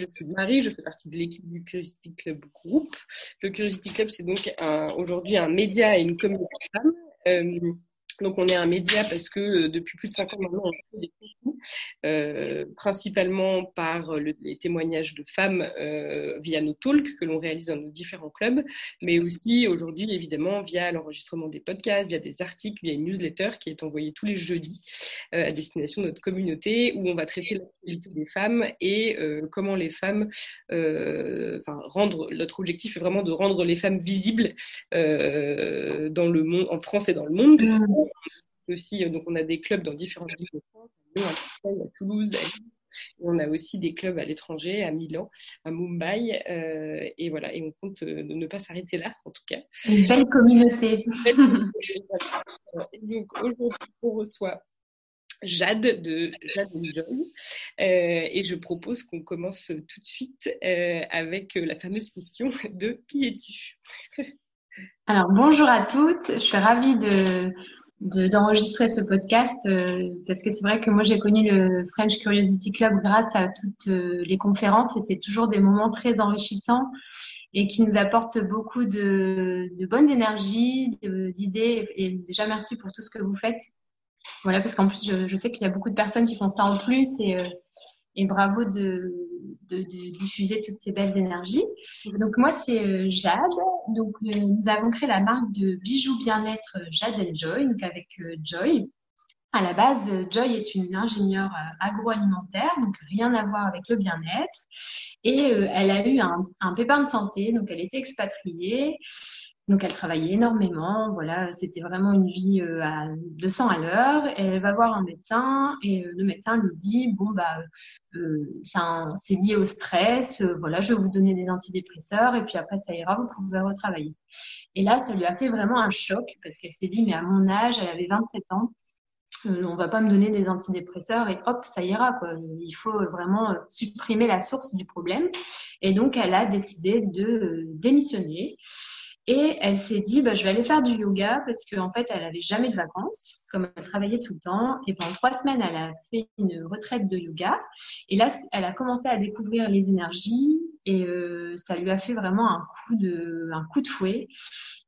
je suis Marie, je fais partie de l'équipe du Curiosity Club Group. Le Curiosity Club, c'est donc aujourd'hui un média et une communauté de femmes. Euh, donc on est un média parce que euh, depuis plus de cinq ans maintenant, on fait des euh, principalement par les témoignages de femmes euh, via nos talks que l'on réalise dans nos différents clubs, mais aussi aujourd'hui évidemment via l'enregistrement des podcasts, via des articles, via une newsletter qui est envoyée tous les jeudis euh, à destination de notre communauté où on va traiter l'actualité des femmes et euh, comment les femmes, euh, enfin rendre, notre objectif est vraiment de rendre les femmes visibles dans le monde, en France et dans le monde. Que aussi, donc on a des clubs dans différentes villes de France, à à Toulouse, à on a aussi des clubs à l'étranger, à Milan, à Mumbai. Euh, et voilà, et on compte euh, ne pas s'arrêter là, en tout cas. Une belle communauté. donc aujourd'hui, on reçoit Jade de Jade Joy. Euh, et je propose qu'on commence tout de suite avec la fameuse question de qui es-tu? Alors bonjour à toutes, je suis ravie de, d'enregistrer ce podcast euh, parce que c'est vrai que moi j'ai connu le French Curiosity Club grâce à toutes euh, les conférences et c'est toujours des moments très enrichissants et qui nous apportent beaucoup de, de bonnes énergies, d'idées et déjà merci pour tout ce que vous faites. Voilà parce qu'en plus je, sais qu'il y a beaucoup de personnes qui font ça en plus et euh, et bravo de, de, diffuser toutes ces belles énergies. Donc moi c'est euh, Jade. Donc euh, nous avons créé la marque de bijoux bien-être euh, Jade and Joy, donc avec Joy. À la base, Joy est une ingénieure agroalimentaire, donc rien à voir avec le bien-être. Et elle a eu un, un pépin de santé, donc elle était expatriée. Donc elle travaillait énormément, voilà, c'était vraiment une vie euh, à 200 à l'heure. Elle va voir un médecin et euh, le médecin lui dit bon bah euh, c'est lié au stress, voilà, je vais vous donner des antidépresseurs et puis après ça ira, vous pouvez retravailler. Et là, ça lui a fait vraiment un choc parce qu'elle s'est dit mais à mon âge, elle avait 27 ans, on va pas me donner des antidépresseurs et hop, ça ira quoi. Il faut vraiment supprimer la source du problème. Et donc elle a décidé de démissionner. Et elle s'est dit, bah, je vais aller faire du yoga parce qu'en fait, elle n'avait jamais de vacances, comme elle travaillait tout le temps. Et pendant trois semaines, elle a fait une retraite de yoga. Et là, elle a commencé à découvrir les énergies et euh, ça lui a fait vraiment un coup de, un coup de fouet.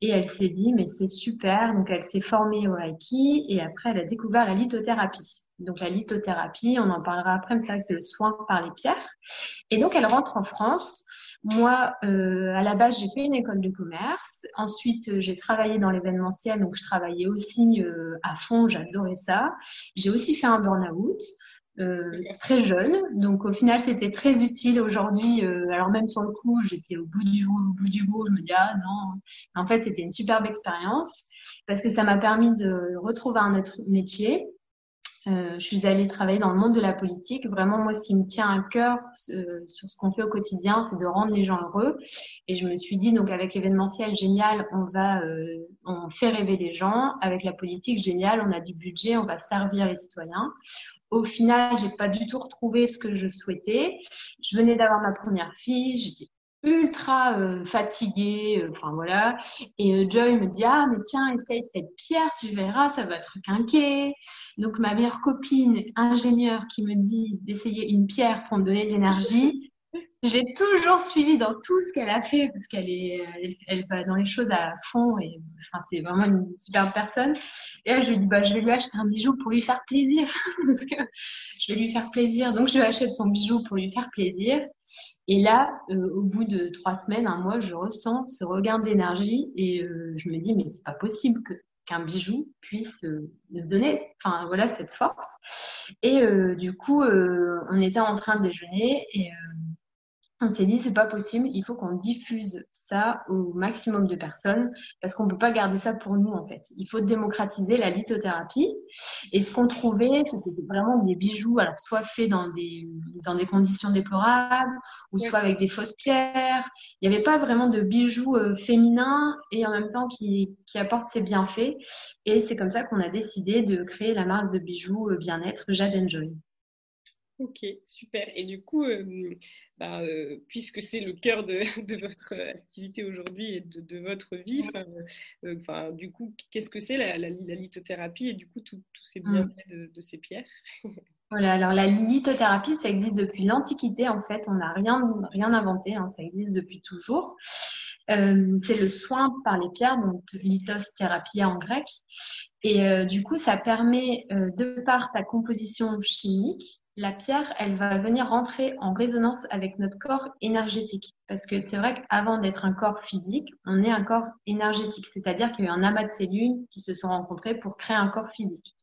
Et elle s'est dit, mais c'est super. Donc, elle s'est formée au Reiki et après, elle a découvert la lithothérapie. Donc, la lithothérapie, on en parlera après, mais c'est vrai que c'est le soin par les pierres. Et donc, elle rentre en France moi, euh, à la base, j'ai fait une école de commerce. Ensuite, euh, j'ai travaillé dans l'événementiel, donc je travaillais aussi euh, à fond, j'adorais ça. J'ai aussi fait un burn-out. Euh, très jeune, donc au final c'était très utile aujourd'hui. Euh, alors même sur le coup, j'étais au bout du au bout du bout, je me dis ah non. En fait, c'était une superbe expérience parce que ça m'a permis de retrouver un autre métier, je suis allée travailler dans le monde de la politique. Vraiment, moi, ce qui me tient à cœur euh, sur ce qu'on fait au quotidien, c'est de rendre les gens heureux. Et je me suis dit, donc avec l'événementiel, génial, on va, euh, on fait rêver les gens. Avec la politique, génial, on a du budget, on va servir les citoyens. Au final, j'ai pas du tout retrouvé ce que je souhaitais. Je venais d'avoir ma première fille, j'étais ultra euh, fatiguée, euh, enfin voilà. Et euh, Joy me dit ah mais tiens essaye cette pierre, tu verras, ça va te requinquer. Donc ma meilleure copine ingénieure qui me dit d'essayer une pierre pour me donner de l'énergie. J'ai toujours suivi dans tout ce qu'elle a fait parce qu'elle est, elle, va dans les choses à fond et enfin c'est vraiment une superbe personne. Et là je lui dis bah je vais lui acheter un bijou pour lui faire plaisir parce que je vais lui faire plaisir. Donc je lui achète son bijou pour lui faire plaisir. Et là, euh, au bout de trois semaines, un mois, je ressens ce regain d'énergie et euh, je me dis mais c'est pas possible que qu'un bijou puisse euh, nous donner, enfin voilà cette force. Et du coup, on était en train de déjeuner et on s'est dit c'est pas possible, il faut qu'on diffuse ça au maximum de personnes parce qu'on peut pas garder ça pour nous en fait. Il faut démocratiser la lithothérapie et ce qu'on trouvait c'était vraiment des bijoux alors soit faits dans des dans des conditions déplorables ou soit avec des fausses pierres. Il n'y avait pas vraiment de bijoux euh, féminins et en même temps qui qui apportent ses bienfaits et c'est comme ça qu'on a décidé de créer la marque de bijoux euh, bien-être Jade Enjoy. Ok, super. Et du coup, euh, bah, euh, puisque c'est le cœur de, de votre activité aujourd'hui et de, de, votre vie, euh, enfin, du coup, qu'est-ce que c'est la, la, la, lithothérapie et du coup tous ces mm. bienfaits de, de, ces pierres? Voilà, alors la lithothérapie, ça existe depuis l'Antiquité en fait, on n'a rien, rien inventé, hein, ça existe depuis toujours. C'est le soin par les pierres, donc lithos thérapia en grec. Et du coup, ça permet, de par sa composition chimique, la pierre, elle va venir rentrer en résonance avec notre corps énergétique. Parce que c'est vrai qu'avant d'être un corps physique, on est un corps énergétique. C'est-à-dire qu'il y a eu un amas de cellules qui se sont rencontrées pour créer un corps physique.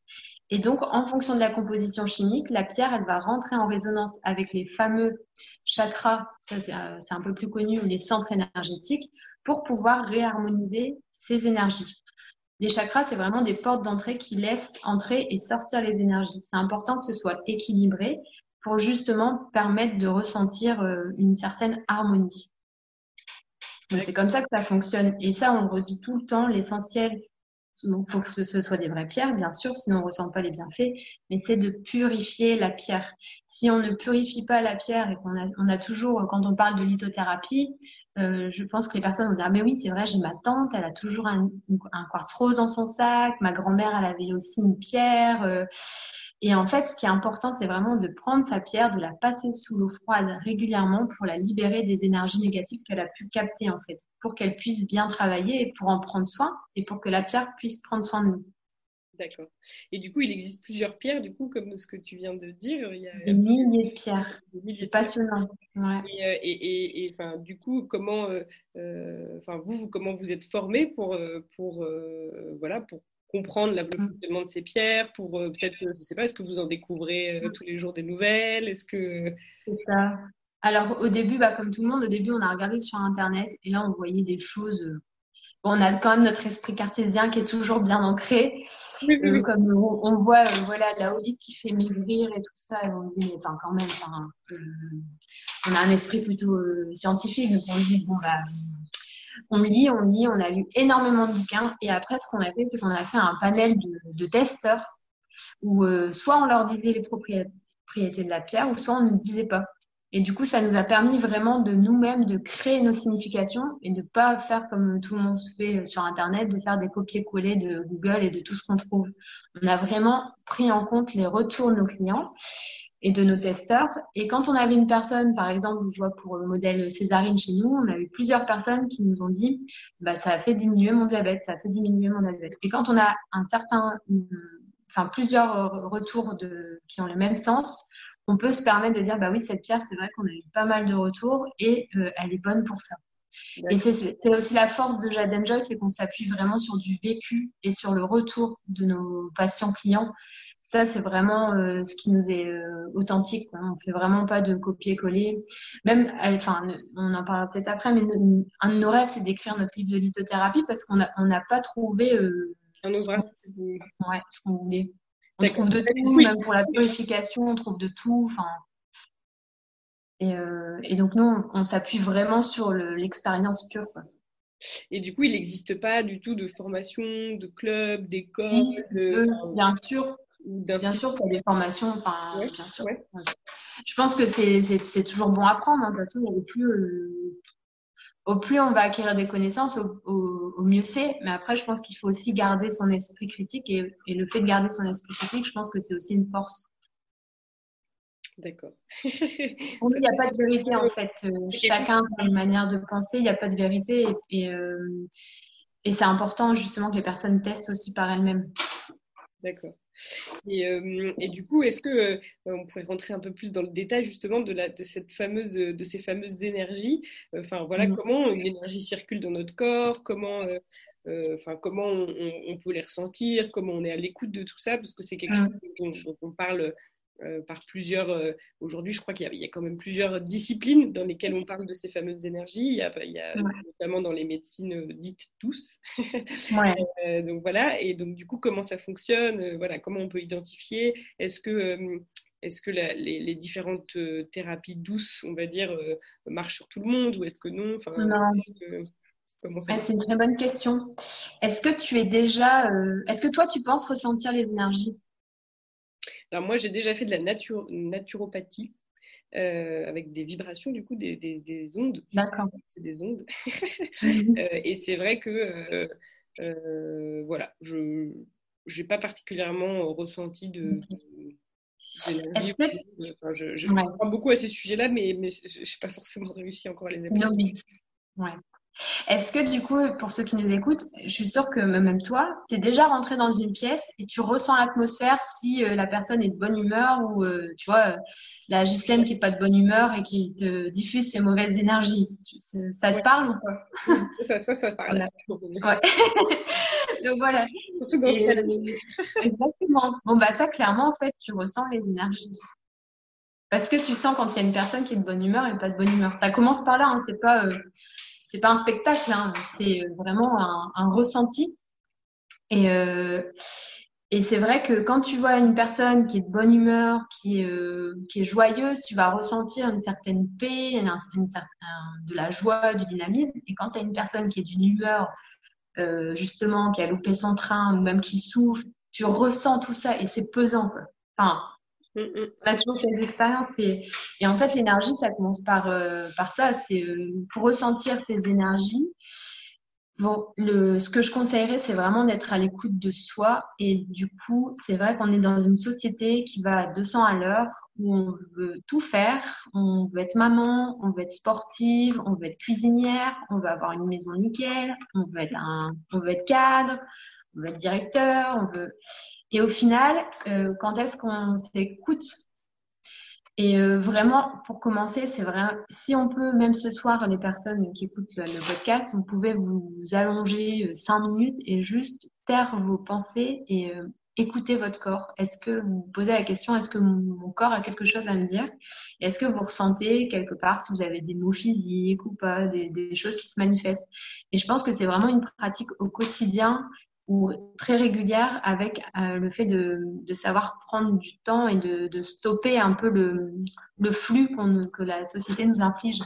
Et donc, en fonction de la composition chimique, la pierre, elle va rentrer en résonance avec les fameux chakras, ça c'est euh, un peu plus connu, les centres énergétiques, pour pouvoir réharmoniser ces énergies. Les chakras, c'est vraiment des portes d'entrée qui laissent entrer et sortir les énergies. C'est important que ce soit équilibré pour justement permettre de ressentir euh, une certaine harmonie. c'est comme ça que ça fonctionne. Et ça, on le redit tout le temps, l'essentiel il faut que ce soit des vraies pierres, bien sûr, sinon on ne ressent pas les bienfaits, mais c'est de purifier la pierre. Si on ne purifie pas la pierre et qu'on a, on a toujours, quand on parle de lithothérapie, euh, je pense que les personnes vont dire, mais oui, c'est vrai, j'ai ma tante, elle a toujours un, un, quartz rose dans son sac, ma grand-mère, elle avait aussi une pierre. Euh, et en fait, ce qui est important, c'est vraiment de prendre sa pierre, de la passer sous l'eau froide régulièrement pour la libérer des énergies négatives qu'elle a pu capter, en fait, pour qu'elle puisse bien travailler et pour en prendre soin et pour que la pierre puisse prendre soin de nous. D'accord. Et du coup, il existe plusieurs pierres, du coup, comme ce que tu viens de dire. Il y a des milliers de pierres. C'est passionnant. Ouais. Et, et, enfin, du coup, comment, euh, euh, enfin, vous, comment vous êtes formé pour, euh, pour, voilà, pour comprendre le mm. fonctionnement de ces pierres, pour euh, peut-être, je ne sais pas, est-ce que vous en découvrez euh, tous les jours des nouvelles? Est-ce que... C'est ça. Alors au début, bah, comme tout le monde, au début, on a regardé sur Internet et là, on voyait des choses. Euh, on a quand même notre esprit cartésien qui est toujours bien ancré. comme on, voit voilà, la olite qui fait maigrir et tout ça, et on se dit, mais quand même, on a un esprit plutôt scientifique, donc on se dit, bon, bah, on lit, on lit, on a lu énormément de bouquins. Et après, ce qu'on a fait, c'est qu'on a fait un panel de, testeurs où euh, soit on leur disait les propriétés de la pierre, ou soit on ne disait pas. Et du coup, ça nous a permis vraiment de nous-mêmes de créer nos significations et de pas faire comme tout le monde se fait sur Internet, de faire des copier-coller de Google et de tout ce qu'on trouve. On a vraiment pris en compte les retours de nos clients et de nos testeurs. Et quand on avait une personne, par exemple, je vois pour le modèle Césarine chez nous, on a eu plusieurs personnes qui nous ont dit, bah, ça a fait diminuer mon diabète, ça a fait diminuer mon diabète. Et quand on a un certain, enfin, plusieurs retours de, qui ont le même sens, on peut se permettre de dire, bah oui, cette pierre, c'est vrai qu'on a eu pas mal de retours et euh, elle est bonne pour ça. Et c'est aussi la force de Jade Enjoy, c'est qu'on s'appuie vraiment sur du vécu et sur le retour de nos patients clients ça, c'est vraiment euh, ce qui nous est euh, authentique. Quoi. On fait vraiment pas de copier-coller. Même, enfin, on en parlera peut-être après, mais un de nos rêves, c'est d'écrire notre livre de lithothérapie parce qu'on n'a on pas trouvé un ouvrage. Ouais, ce qu'on voulait. On trouve de tout, même pour la purification, on trouve de tout. Enfin, et, et, donc nous, on, s'appuie vraiment sur l'expérience pure. Quoi. Et du coup, il n'existe pas du tout de formation, de club, d'école. bien sûr, Bien sûr, tu as des formations. Enfin, bien sûr. Je pense que c'est toujours bon à prendre. Hein. De toute façon, au plus, euh, au plus on va acquérir des connaissances, au, mieux c'est. Mais après, je pense qu'il faut aussi garder son esprit critique. Et, le fait de garder son esprit critique, je pense que c'est aussi une force. D'accord. il n'y a pas de vérité en fait. Euh, chacun a une manière de penser, il n'y a pas de vérité. Et, euh, et c'est important justement que les personnes testent aussi par elles-mêmes. D'accord. Et, euh, et, du coup, est-ce que euh, on pourrait rentrer un peu plus dans le détail justement de, la, de cette fameuse, de ces fameuses énergies? Enfin voilà, mmh. comment une énergie circule dans notre corps? Comment euh, enfin comment on, peut les ressentir, comment on est à l'écoute de tout ça, parce que c'est quelque mmh. chose dont, on parle euh, par plusieurs. Euh, aujourd'hui, je crois qu'il y, a quand même plusieurs disciplines dans lesquelles on parle de ces fameuses énergies. Il y a, notamment dans les médecines euh, dites tous. donc voilà. Et donc du coup, comment ça fonctionne Voilà, comment on peut identifier Est-ce que est-ce que les, différentes thérapies douces, on va dire, marchent sur tout le monde ou est-ce que non, non. c'est une très bonne question. Est-ce que tu es déjà, est-ce que toi tu penses ressentir les énergies? Alors moi, j'ai déjà fait de la naturopathie. Euh, avec des vibrations, du coup, des, ondes. D'accord. C'est des ondes. Mhm. Euh, et c'est vrai que, euh, voilà, je n'ai pas particulièrement ressenti de, je, je, crois beaucoup à ces sujets-là, mais, mais je n'ai pas forcément réussi encore à les appliquer. Non, oui. Ouais. Est-ce que du coup, pour ceux qui nous écoutent, je suis sûre que même toi, tu es déjà rentré dans une pièce et tu ressens l'atmosphère si euh, la personne est de bonne humeur ou, euh, tu vois, la Gislaine qui est pas de bonne humeur et qui te diffuse ses mauvaises énergies. Ça te parle ou pas? Ça, ça, ça parle. Ouais. Donc voilà. Surtout dans ce Exactement. Bon, bah ça, clairement, en fait, tu ressens les énergies. Parce que tu sens quand il y a une personne qui est de bonne humeur et pas de bonne humeur. Ça commence par là, hein, c'est pas... Euh, c'est pas un spectacle, hein, c'est vraiment un, ressenti. Et, euh, et c'est vrai que quand tu vois une personne qui est de bonne humeur, qui est, euh, est joyeuse, tu vas ressentir une certaine paix, de la joie, du dynamisme. Et quand tu as une personne qui est d'une humeur, euh, justement, qui a loupé son train ou même qui souffre, tu ressens tout ça et c'est pesant. On a toujours cette expérience et, en fait l'énergie ça commence par euh, par ça. C'est euh, pour ressentir ces énergies bon le ce que je conseillerais c'est vraiment d'être à l'écoute de soi. Et du coup c'est vrai qu'on est dans une société qui va à 200 à l'heure où on veut tout faire. On veut être maman on veut être sportive on veut être cuisinière on veut avoir une maison nickel on veut être un on veut être cadre on veut être directeur on veut et au final, euh, quand est-ce qu'on s'écoute? Et euh, vraiment, pour commencer, c'est vrai, si on peut, même ce soir, les personnes qui écoutent le, podcast, vous pouvez vous allonger euh, cinq minutes et juste taire vos pensées et écouter votre corps. Est-ce que vous posez la question, est-ce que mon, corps a quelque chose à me dire? Est-ce que vous ressentez quelque part si vous avez des mots physiques ou pas, des choses qui se manifestent? Et je pense que c'est vraiment une pratique au quotidien ou très régulière avec euh, le fait de, de, savoir prendre du temps et de, de stopper un peu le, flux que la société nous inflige.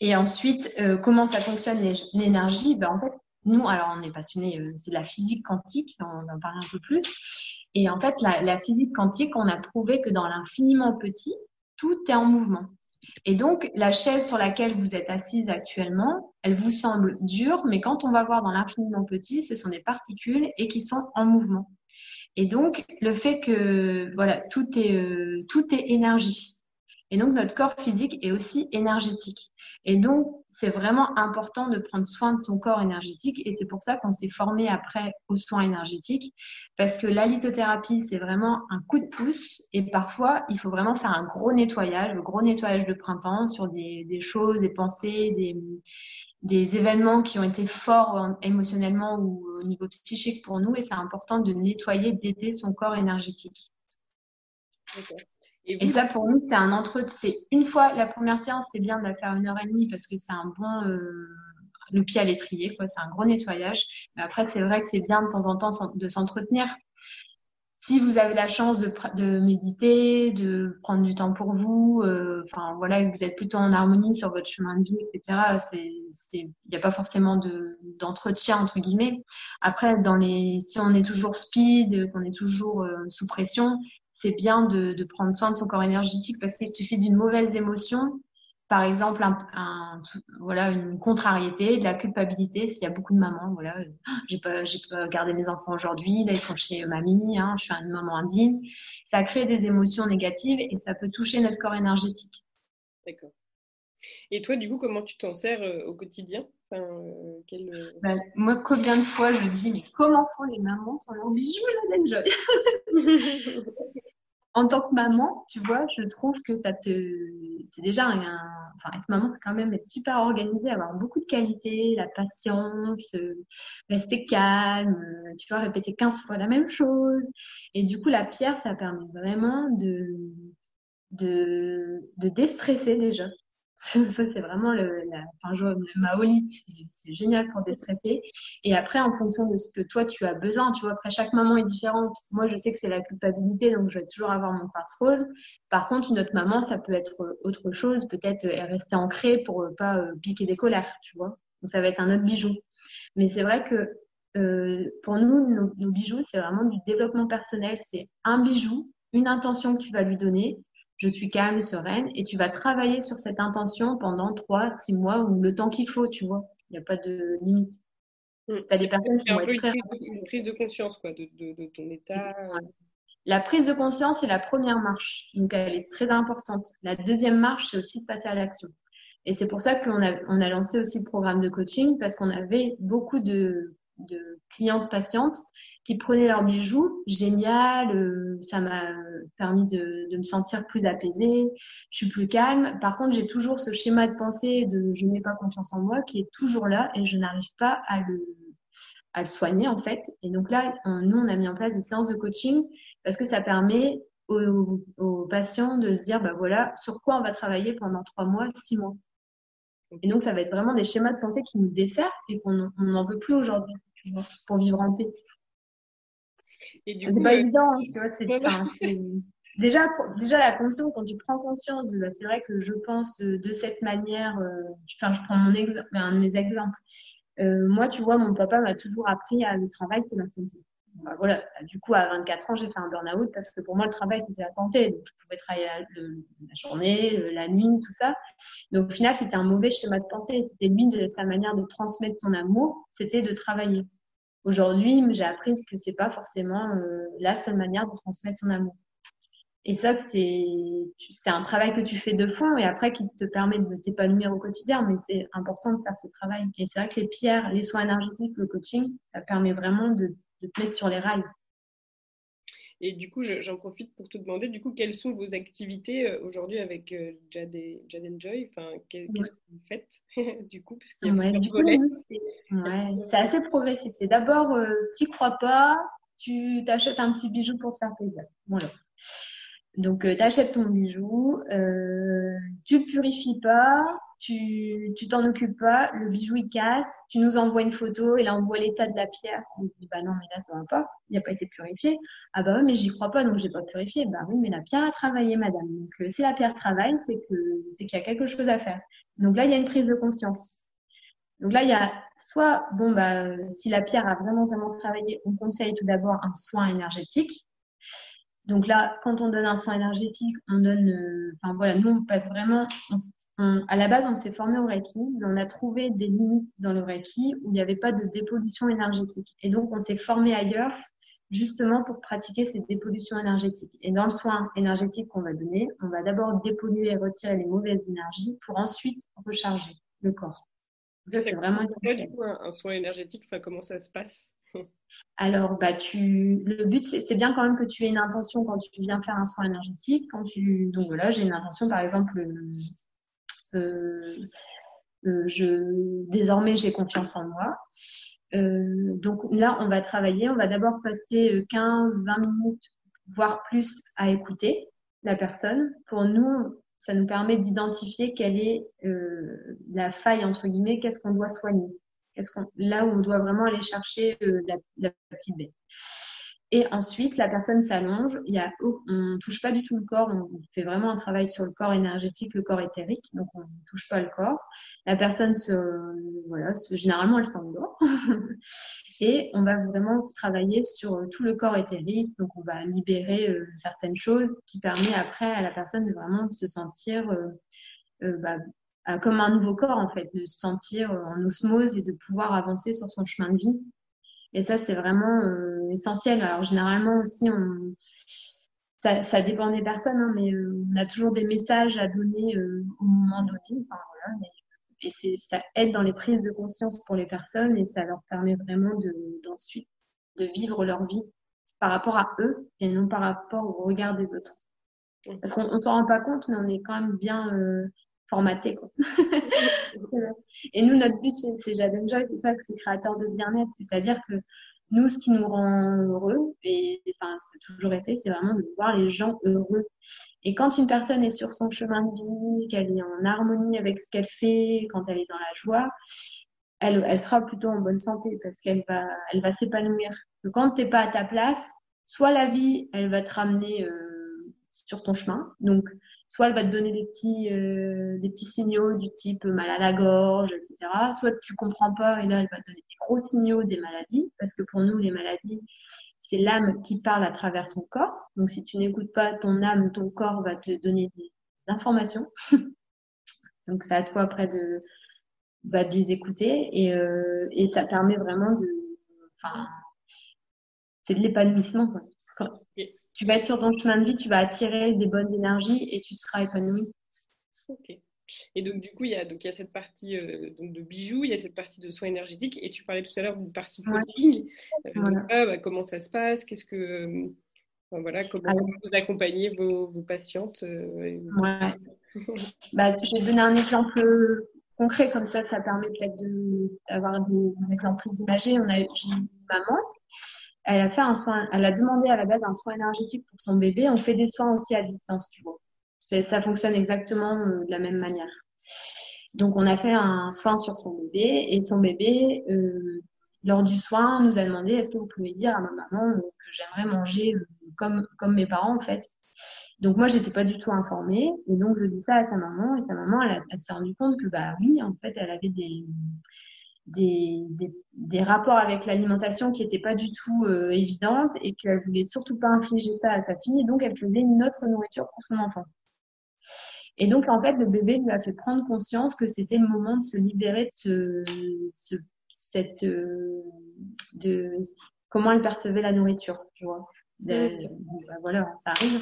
Et ensuite, euh, comment ça fonctionne l'énergie? Ben, En fait, nous, alors on est passionnés, euh, c'est la physique quantique, on en parle un peu plus. Et en fait, la physique quantique, on a prouvé que dans l'infiniment petit, tout est en mouvement. Et donc, la chaise sur laquelle vous êtes assise actuellement, elle vous semble dure, mais quand on va voir dans l'infiniment petit, ce sont des particules et qui sont en mouvement. Et donc, le fait que, voilà, tout est, euh, tout est énergie. Et donc, notre corps physique est aussi énergétique. Et donc, c'est vraiment important de prendre soin de son corps énergétique. Et c'est pour ça qu'on s'est formé après aux soins énergétiques. Parce que la lithothérapie, c'est vraiment un coup de pouce. Et parfois, il faut vraiment faire un gros nettoyage, le gros nettoyage de printemps sur des, choses, des pensées, des, des événements qui ont été forts émotionnellement ou au niveau psychique pour nous. Et c'est important de nettoyer, d'aider son corps énergétique. Et, ça, pour nous, c'est un entre. C'est une fois la première séance, c'est bien de la faire une heure et demie parce que c'est un bon euh, le pied à l'étrier, quoi. C'est un gros nettoyage. Mais après, c'est vrai que c'est bien de temps en temps de s'entretenir. Si vous avez la chance de, de méditer, de prendre du temps pour vous, euh, enfin voilà, et que vous êtes plutôt en harmonie sur votre chemin de vie, etc. Il n'y a pas forcément de, d'entretien entre guillemets. Après, dans les, si on est toujours speed, qu'on est toujours euh, sous pression, c'est bien de, de, prendre soin de son corps énergétique parce qu'il suffit d'une mauvaise émotion, par exemple, un, voilà, une contrariété, de la culpabilité. S'il y a beaucoup de mamans, voilà, j'ai pas, j'ai pas gardé mes enfants aujourd'hui, là ils sont chez mamie, hein, je suis une maman indigne. Ça crée des émotions négatives et ça peut toucher notre corps énergétique. D'accord. Et toi, du coup, comment tu t'en sers euh, au quotidien? Enfin, euh, euh, bah, Moi, combien de fois je dis, mais comment font les mamans? Sans leurs bijoux, là, d'Enjoy en tant que maman, tu vois, je trouve que ça te, c'est déjà un, enfin, être maman, c'est quand même être super organisé, avoir beaucoup de qualité, la patience, euh, rester calme, euh, tu vois, répéter 15 fois la même chose. Et du coup, la pierre, ça permet vraiment de, de, de déstresser déjà. Ça, c'est vraiment le, la, enfin, je, ma holite, c'est génial pour déstresser. Et après, en fonction de ce que toi, tu as besoin, tu vois, après, chaque maman est différente. Moi, je sais que c'est la culpabilité, donc je vais toujours avoir mon quartz rose. Par contre, une autre maman, ça peut être autre chose. Peut-être euh, rester ancrée pour euh, pas euh, piquer des colères, tu vois. Donc, ça va être un autre bijou. Mais c'est vrai que euh, pour nous, nos, nos bijoux, c'est vraiment du développement personnel. C'est un bijou, une intention que tu vas lui donner je suis calme, sereine, et tu vas travailler sur cette intention pendant trois, six mois ou le temps qu'il faut, tu vois. Il n'y a pas de limite. Mmh. Tu as des personnes qui vont être très... Une prise de conscience, quoi, de, de, ton état. La prise de conscience est la première marche, donc elle est très importante. La deuxième marche, c'est aussi de passer à l'action. Et c'est pour ça qu'on a, on a lancé aussi le programme de coaching parce qu'on avait beaucoup de, de clientes patientes qui prenaient leurs bijoux. Génial, euh, ça m'a permis de, de, me sentir plus apaisée, je suis plus calme. Par contre, j'ai toujours ce schéma de pensée de je n'ai pas confiance en moi qui est toujours là et je n'arrive pas à le, à le soigner en fait. Et donc là, nous, on a mis en place des séances de coaching parce que ça permet aux, aux patients de se dire, bah voilà, sur quoi on va travailler pendant trois mois, six mois. Et donc, ça va être vraiment des schémas de pensée qui nous desservent et qu'on n'en veut plus aujourd'hui pour vivre en paix. C'est pas euh, évident, hein, tu vois, c'est, déjà, déjà la conscience, quand tu prends conscience de, bah, c'est vrai que je pense de, cette manière, euh, enfin, je prends mon exemple, un de mes exemples. Euh, moi, tu vois, mon papa m'a toujours appris à le travail, c'est la santé. Bah, voilà. Du coup, à 24 ans, j'ai fait un burn-out parce que pour moi, le travail, c'était la santé. Donc, je pouvais travailler la, journée, la nuit, tout ça. Donc, au final, c'était un mauvais schéma de pensée. C'était lui, de, sa manière de transmettre son amour, c'était de travailler. Aujourd'hui, j'ai appris que c'est pas forcément euh, la seule manière de transmettre son amour. Et ça, c'est un travail que tu fais de fond et après qui te permet de t'épanouir au quotidien. Mais c'est important de faire ce travail. Et c'est vrai que les pierres, les soins énergétiques, le coaching, ça permet vraiment de de te mettre sur les rails. Et du coup, j'en profite pour te demander, du coup, quelles sont vos activités euh, aujourd'hui avec euh, Jade, et, Joy? Enfin, Qu'est-ce que vous faites, du coup, puisqu'il y a ouais, C'est assez progressif. C'est d'abord, euh, tu crois pas, tu t'achètes un petit bijou pour te faire plaisir. Voilà. Donc, tu achètes ton bijou, tu le purifies pas, tu t'en occupes pas, le bijou il casse, tu nous envoies une photo et là on voit l'état de la pierre. On se dit bah non mais là ça va pas, il n'a pas été purifié. Ah bah oui mais j'y crois pas donc j'ai pas purifié. Bah oui mais la pierre a travaillé madame. Donc euh, si la pierre travaille c'est que c'est qu'il y a quelque chose à faire. Donc là il y a une prise de conscience. Donc là il y a soit bon bah si la pierre a vraiment vraiment travaillé, on conseille tout d'abord un soin énergétique. Donc là, quand on donne un soin énergétique, on donne, euh, enfin voilà, nous on passe vraiment, à la base, on s'est formé au Reiki, mais on a trouvé des limites dans le Reiki où il n'y avait pas de dépollution énergétique. Et donc, on s'est formé ailleurs justement pour pratiquer cette dépollution énergétique. Et dans le soin énergétique qu'on va donner, on va d'abord dépolluer et retirer les mauvaises énergies pour ensuite recharger le corps. Ça, c'est vraiment un, soin énergétique, enfin, comment ça se passe? Alors, bah, tu, le but, c'est bien quand même que tu aies une intention quand tu viens faire un soin énergétique. Quand tu, donc voilà, j'ai une intention, par exemple, je, désormais, j'ai confiance en moi. Euh, donc là, on va travailler. On va d'abord passer 15-20 minutes, voire plus, à écouter la personne. Pour nous, ça nous permet d'identifier quelle est la faille entre guillemets, qu'est-ce qu'on doit soigner, là où on doit vraiment aller chercher la, la, petite bête. Et ensuite, la personne s'allonge. Il y a, on touche pas du tout le corps. On fait vraiment un travail sur le corps énergétique, le corps éthérique. Donc, on ne touche pas le corps. La personne voilà, généralement, elle s'endort. et on va vraiment travailler sur tout le corps éthérique. Donc, on va libérer euh, certaines choses qui permet après à la personne de vraiment se sentir euh, euh, bah, comme un nouveau corps, en fait, de se sentir en osmose et de pouvoir avancer sur son chemin de vie. Et ça, c'est vraiment essentiel. Alors généralement aussi, on, ça, ça dépend des personnes, hein, mais euh, on a toujours des messages à donner euh, au moment donné. Enfin, voilà, et c'est, ça aide dans les prises de conscience pour les personnes et ça leur permet vraiment de, d'ensuite de vivre leur vie par rapport à eux et non par rapport au regard des autres. Parce qu'on ne s'en rend pas compte, mais on est quand même bien euh, formaté. Quoi. et nous, notre but c'est Jaden Joy, c'est ça que c'est créateur de bien-être. C'est-à-dire que nous, ce qui nous rend heureux, et enfin, c'est toujours été, c'est vraiment de voir les gens heureux. Et quand une personne est sur son chemin de vie, qu'elle est en harmonie avec ce qu'elle fait, quand elle est dans la joie, elle, elle sera plutôt en bonne santé parce qu'elle va, elle va s'épanouir. Quand t'es pas à ta place, soit la vie, elle va te ramener euh, sur ton chemin. Donc, soit elle va te donner des petits, euh, des petits signaux du type mal à la gorge, etc. Soit tu comprends pas et là elle va te donner des gros signaux des maladies, parce que pour nous les maladies, c'est l'âme qui parle à travers ton corps. Donc si tu n'écoutes pas ton âme, ton corps va te donner des informations. Donc c'est à toi après de, bah, les écouter et, euh, et ça permet vraiment de, enfin, c'est de l'épanouissement. Tu vas être sur ton chemin de vie, tu vas attirer des bonnes énergies et tu seras épanoui. Ok. Et donc, du coup, il y a, donc, il y a cette partie euh, donc de bijoux, il y a cette partie de soins énergétiques, et tu parlais tout à l'heure d'une partie coaching. Euh, bah, comment ça se passe? Qu'est-ce que. Euh, voilà, comment vous accompagnez vos, vos patientes ouais. bah, Je vais donner un exemple concret, comme ça, ça permet peut-être d'avoir des, exemples plus imagés. On a une maman, elle a fait un soin, elle a demandé à la base un soin énergétique pour son bébé. On fait des soins aussi à distance, tu vois ça fonctionne exactement euh, de la même manière. Donc, on a fait un soin sur son bébé et son bébé, euh, lors du soin, nous a demandé est-ce que vous pouvez dire à ma maman euh, que j'aimerais manger comme, comme mes parents en fait. Donc moi, j'étais pas du tout informée et donc je dis ça à sa maman et sa maman, elle, elle s'est rendue compte que bah oui, en fait, elle avait des des, des, des rapports avec l'alimentation qui n'étaient pas du tout euh, évidentes et qu'elle voulait surtout pas infliger ça à sa fille et donc elle faisait une autre nourriture pour son enfant. Et donc, en fait, le bébé lui a fait prendre conscience que c'était le moment de se libérer de ce, cette, euh, de comment elle percevait la nourriture, tu vois. Bah, voilà, ça arrive.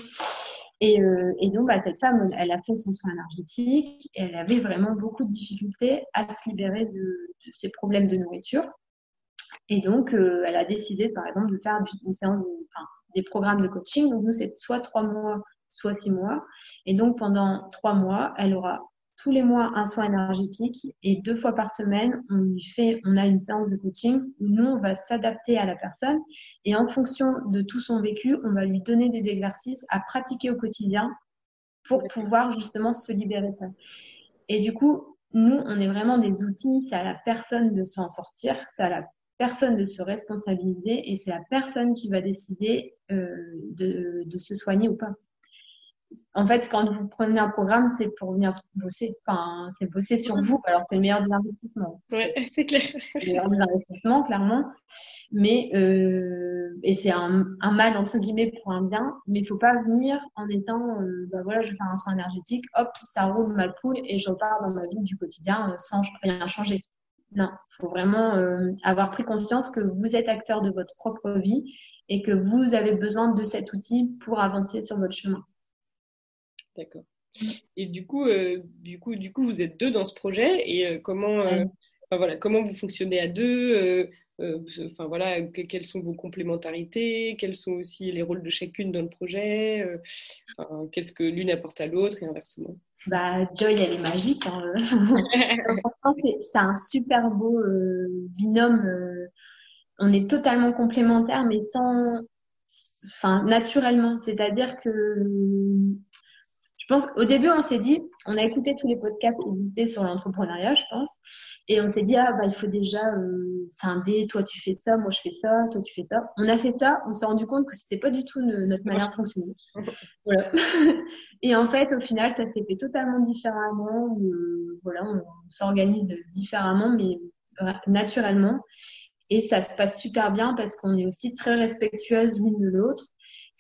Et, euh, et donc, bah, cette femme, elle a fait son soin énergétique elle avait vraiment beaucoup de difficultés à se libérer de, ses problèmes de nourriture. Et donc, euh, elle a décidé, par exemple, de faire des programmes de coaching. Donc, nous, c'est soit trois mois soit six mois. Et donc, pendant trois mois, elle aura tous les mois un soin énergétique et deux fois par semaine, on lui fait, on a une séance de coaching où nous, on va s'adapter à la personne et en fonction de tout son vécu, on va lui donner des exercices à pratiquer au quotidien pour pouvoir justement se libérer de ça. Et du coup, nous, on est vraiment des outils, c'est à la personne de s'en sortir, c'est à la personne de se responsabiliser et c'est la personne qui va décider euh, de, de se soigner ou pas en fait, quand vous prenez un programme, c'est pour venir bosser. Enfin, c'est bosser sur vous. Alors, c'est le meilleur des investissements. Oui, c'est clair. le meilleur des investissements, clairement. Mais, euh, et c'est un, mal, entre guillemets, pour un bien. Mais il faut pas venir en étant, euh, bah voilà, je vais faire un soin énergétique, hop, ça roule ma poule et je repars dans ma vie du quotidien euh, sans rien changer. Non, il faut vraiment avoir pris conscience que vous êtes acteur de votre propre vie et que vous avez besoin de cet outil pour avancer sur votre chemin. D'accord. Et du coup, euh, du coup, du coup, vous êtes deux dans ce projet et euh, comment, euh, voilà, comment vous fonctionnez à deux Enfin voilà, quelles sont vos complémentarités Quels sont aussi les rôles de chacune dans le projet Qu'est-ce que l'une apporte à l'autre et inversement? Bah, Joy, elle est magique. Hein. c'est un super beau binôme. on est totalement complémentaires, mais sans, enfin, naturellement. C'est-à-dire que je pense au début, on s'est dit, on a écouté tous les podcasts qui existaient sur l'entrepreneuriat, je pense, et on s'est dit, ah, bah, il faut déjà euh, scinder, toi tu fais ça, moi je fais ça, toi tu fais ça. On a fait ça, on s'est rendu compte que c'était pas du tout notre manière de fonctionner. Voilà. et en fait, au final, ça s'est fait totalement différemment. Euh, voilà, on, s'organise différemment, mais naturellement. Et ça se passe super bien parce qu'on est aussi très respectueuses l'une de l'autre.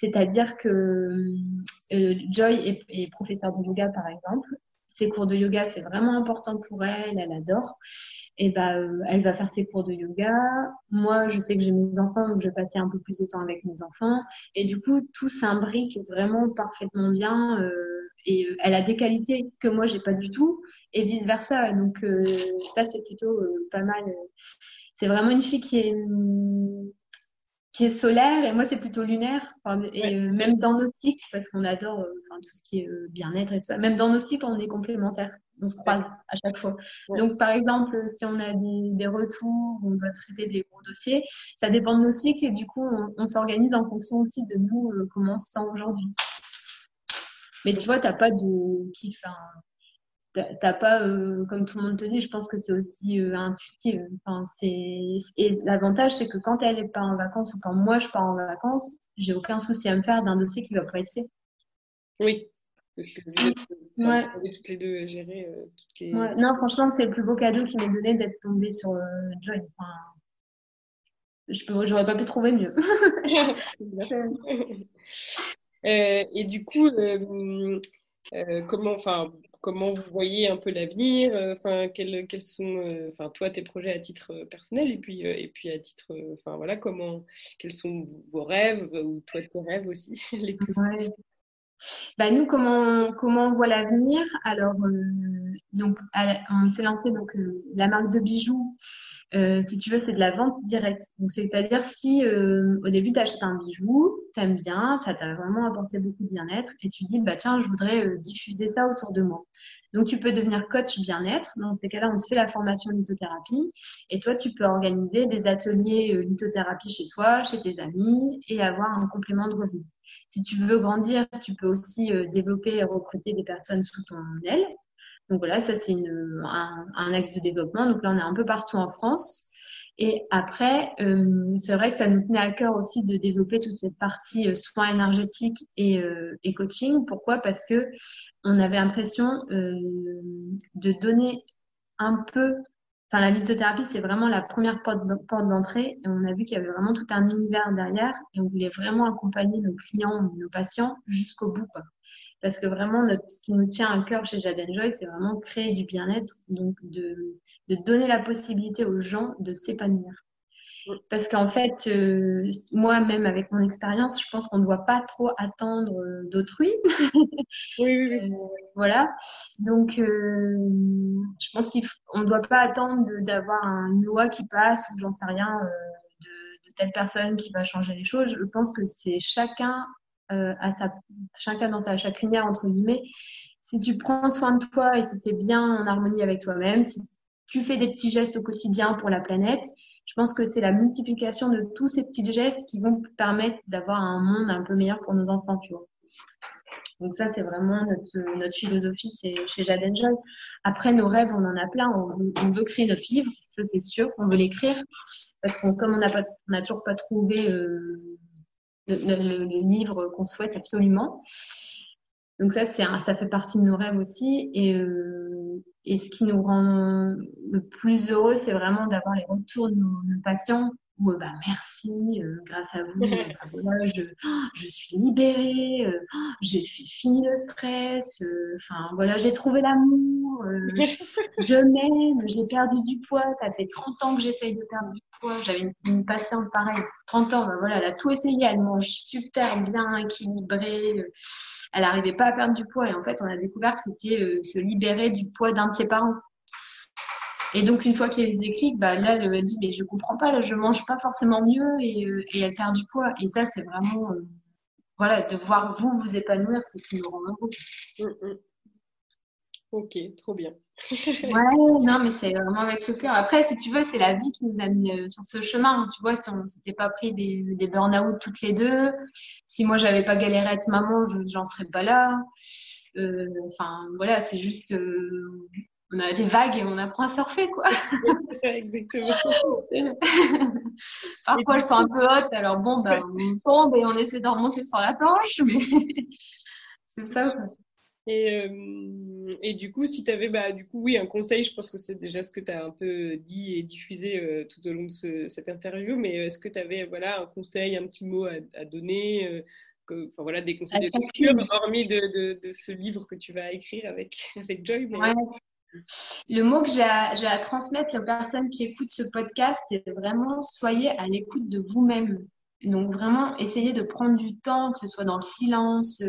C'est-à-dire que euh, Joy est, est professeure de yoga, par exemple. Ses cours de yoga, c'est vraiment important pour elle, elle adore. Et euh, elle va faire ses cours de yoga. Moi, je sais que j'ai mes enfants, donc je vais passer un peu plus de temps avec mes enfants. Et du coup, tout s'imbrique vraiment parfaitement bien. Euh, et elle a des qualités que moi, j'ai pas du tout, et vice versa. Donc ça, c'est plutôt pas mal. C'est vraiment une fille qui est qui est solaire et moi c'est plutôt lunaire. et euh, même dans nos cycles, parce qu'on adore euh, tout ce qui est euh, bien-être et tout ça, même dans nos cycles, on est complémentaires. On se croise à chaque fois. Donc, par exemple, si on a des, des, retours, on doit traiter des gros dossiers, ça dépend de nos cycles et du coup, on, on s'organise en fonction aussi de nous, comment on se sent aujourd'hui. Mais tu vois, t'as pas de kiff. Hein t'as pas, euh, comme tout le monde te dit, je pense que c'est aussi euh, intuitif. Enfin, c'est et l'avantage c'est que quand elle est pas en vacances ou quand moi je pars en vacances, j'ai aucun souci à me faire d'un dossier qui va pas être fait. Oui, parce que vous êtes, ouais. toutes les deux gérer euh, toutes les... ouais. Non, franchement, c'est le plus beau cadeau qui m'est donné d'être tombée sur Joy. Enfin, je peux, j'aurais pas pu trouver mieux. et du coup, comment, enfin comment vous voyez un peu l'avenir, enfin quels, sont, enfin toi tes projets à titre personnel et puis et puis à titre, enfin voilà comment, quels sont vos rêves ou toi tes rêves aussi les Bah, nous, comment, comment on voit l'avenir? Alors, donc, on s'est lancé donc la marque de bijoux euh, si tu veux, c'est de la vente directe. Donc, c'est-à-dire si euh, au début, tu achètes un bijou, t'aimes bien, ça t'a vraiment apporté beaucoup de bien-être, et tu dis, bah tiens, je voudrais euh, diffuser ça autour de moi. Donc, tu peux devenir coach bien-être. Dans ces cas-là, on te fait la formation lithothérapie, et toi, tu peux organiser des ateliers lithothérapie chez toi, chez tes amis, et avoir un complément de revenu. Si tu veux grandir, tu peux aussi développer et recruter des personnes sous ton aile. Donc voilà, ça c'est un, axe de développement. Donc là, on est un peu partout en France. Et après, euh, c'est vrai que ça nous tenait à cœur aussi de développer toute cette partie euh, soins énergétiques et, euh, coaching. Pourquoi? Parce que on avait l'impression de donner un peu. Enfin, la lithothérapie, c'est vraiment la première porte, d'entrée. Et on a vu qu'il y avait vraiment tout un univers derrière. Et on voulait vraiment accompagner nos clients, nos patients jusqu'au bout. Parce que vraiment, notre, ce qui nous tient à cœur chez Jaden Joy, c'est vraiment créer du bien-être, donc de, de, donner la possibilité aux gens de s'épanouir. Parce qu'en fait, euh, moi-même avec mon expérience, je pense qu'on ne doit pas trop attendre euh, d'autrui. oui, oui, oui. Euh, voilà. Donc, je pense qu'on ne doit pas attendre d'avoir une loi qui passe ou j'en sais rien de, de telle personne qui va changer les choses. Je pense que c'est chacun euh, à sa, chacun dans sa chacunière, entre guillemets. Si tu prends soin de toi et si tu es bien en harmonie avec toi-même, si tu fais des petits gestes au quotidien pour la planète, je pense que c'est la multiplication de tous ces petits gestes qui vont permettre d'avoir un monde un peu meilleur pour nos enfants, tu vois. Donc ça, c'est vraiment notre, philosophie c'est chez Jaden Joy. Après, nos rêves, on en a plein. On veut, créer notre livre, ça c'est sûr. On veut l'écrire parce qu'on comme on n'a on toujours pas trouvé euh, le, livre qu'on souhaite absolument. Donc ça, c'est ça fait partie de nos rêves aussi. Et, euh, et ce qui nous rend le plus heureux, c'est vraiment d'avoir les retours de nos, patients où bah merci, euh, grâce à vous, bah, je, je suis libérée, euh, j'ai fini le stress, euh, enfin voilà, j'ai trouvé l'amour, je m'aime, j'ai perdu du poids, ça fait 30 ans que j'essaye de perdre du j'avais une, patiente pareille, 30 ans, ben voilà, elle a tout essayé, elle mange super bien, équilibrée, euh, elle n'arrivait pas à perdre du poids et en fait on a découvert que c'était euh, se libérer du poids d'un de ses parents. Et donc une fois qu'elle se déclic, bah là elle dit mais je comprends pas, là je mange pas forcément mieux et, euh, et elle perd du poids. Et ça c'est vraiment voilà de voir vous vous épanouir, c'est ce qui nous rend heureux. Mm, mm. Ok, trop bien. ouais, non, mais c'est vraiment avec le cœur. Après, si tu veux, c'est la vie qui nous a mis euh, sur ce chemin. Tu vois, si on s'était pas pris des, des burn-out toutes les deux, si moi j'avais pas galéré à être maman, je j'en serais pas là. Euh, enfin, voilà, c'est juste, euh, on a des vagues et on apprend à surfer, quoi. exactement. Parfois, elles sont un peu hautes, alors bon, ben, on tombe et on essaie de remonter sur la planche, mais c'est ça. Et, euh, et du coup, si tu avais, bah, du coup, oui, un conseil, je pense que c'est déjà ce que tu as un peu dit et diffusé euh, tout au long de cette interview, mais est-ce que tu avais voilà, un conseil, un petit mot à, donner euh, que, enfin, voilà, des conseils de lecture, hormis de, de, de, ce livre que tu vas écrire avec, avec Joy Le mot que j'ai à, transmettre aux personnes qui écoutent ce podcast, c'est vraiment soyez à l'écoute de vous-même. Donc vraiment, essayez de prendre du temps, que ce soit dans le silence,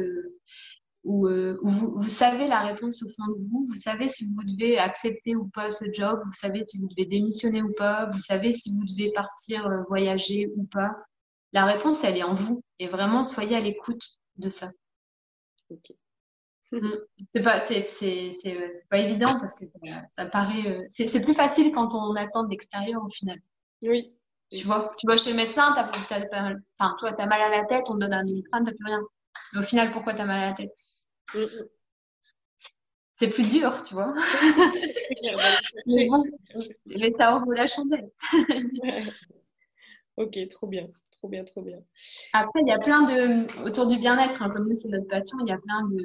où, euh, vous, savez la réponse au fond de vous, vous savez si vous devez accepter ou pas ce job, vous savez si vous devez démissionner ou pas, vous savez si vous devez partir euh, voyager ou pas. La réponse, elle est en vous. Et vraiment, soyez à l'écoute de ça. Mm. c'est pas, c'est, c'est, c'est euh, pas évident parce que ça, ça paraît. Euh, c'est, c'est plus facile quand on attend de l'extérieur au final. Oui. Tu vois, tu vas chez le médecin, t'as, t'as, t'as, enfin, toi, t'as mal à la tête, on te donne un doliprane, t'as plus rien. Mais au final, pourquoi t'as mal à la tête? Mm. C'est plus dur, tu vois. mais bon, ça ouvre la chandelle. ok, trop bien. Trop bien, trop bien. Après, il y a plein de, autour du bien-être, hein, comme nous, c'est notre passion, il y a plein de,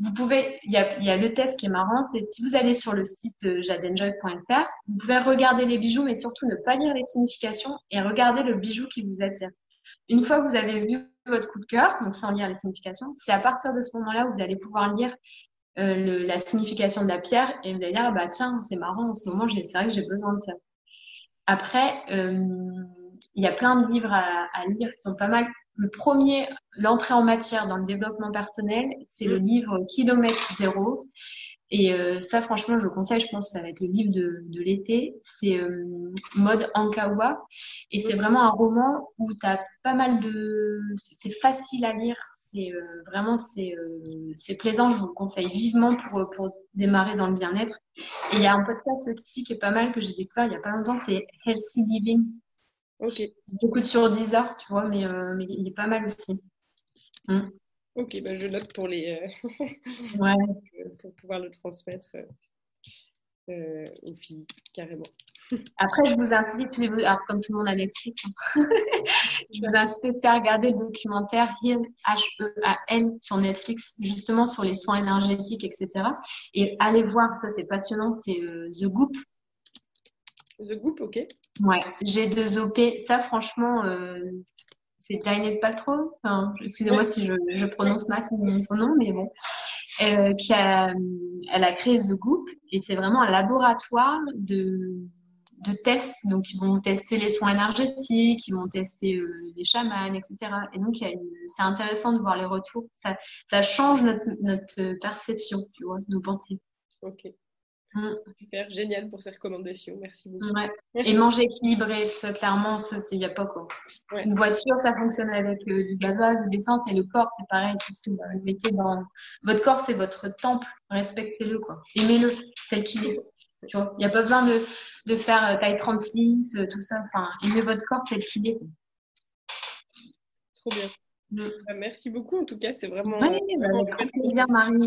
vous pouvez, il y a, il y a le test qui est marrant, c'est si vous allez sur le site euh, jadenjoy.fr, vous pouvez regarder les bijoux, mais surtout ne pas lire les significations et regarder le bijou qui vous attire. Une fois que vous avez vu votre coup de cœur, donc sans lire les significations, c'est à partir de ce moment-là où vous allez pouvoir lire euh, la signification de la pierre et vous allez dire, ah bah tiens, c'est marrant, en ce moment, c'est vrai que j'ai besoin de ça. Après, euh, il y a plein de livres à, à, lire qui sont pas mal. Le premier, l'entrée en matière dans le développement personnel, c'est le livre Kilomètre Zéro. Et euh, ça, franchement, je le conseille. Je pense que ça va être le livre de, de l'été. C'est euh, Mode Ankawa. Et c'est vraiment un roman où tu as pas mal de... C'est facile à lire. C'est euh, vraiment c'est c'est plaisant. Je vous le conseille vivement pour pour démarrer dans le bien-être. Et il y a un podcast aussi qui est pas mal que j'ai découvert il y a pas longtemps. C'est Healthy Living. Ok. Beaucoup sur 10 heures, tu vois, mais mais il est pas mal aussi. Mm. Ok, bah je note pour les ouais. pour pouvoir le transmettre euh, aux filles carrément. Après, je vous incite, alors comme tout le monde a Netflix, hein. je vous incite à regarder le documentaire Heal, H-E-A-L, sur Netflix, justement sur les soins énergétiques, etc. Et allez voir, ça c'est passionnant, c'est euh, The Goop. The Goop, ok. Ouais, G2OP. Ça, franchement, euh, c'est Janet Paltrow. Enfin, Excusez-moi si je, je, prononce mal son nom, mais bon. Euh, qui a, elle a créé The Goop et c'est vraiment un laboratoire de de tests. Donc, ils vont tester les soins énergétiques, ils vont tester euh, les chamans, etc. Et donc, c'est intéressant de voir les retours. Ça, ça change notre, notre perception, tu vois, nos pensées. Ok. Mm. Super, génial pour ces recommandations. Merci beaucoup. Ouais. Et manger équilibré, ça, clairement, il n'y a pas quoi. Ouais. Une voiture, ça fonctionne avec euh, du gazole, de l'essence, et le corps, c'est pareil. Vous mettez dans. Votre corps, c'est votre temple. Respectez-le, quoi. Aimez-le tel qu'il est. Tu vois, il n'y a pas besoin de, de faire euh, taille 36, euh, tout ça. Enfin, aimez votre corps tel qu'il est. Trop bien. Mm. Bah, merci beaucoup, en tout cas, c'est vraiment. Bah, avec plaisir, Marie.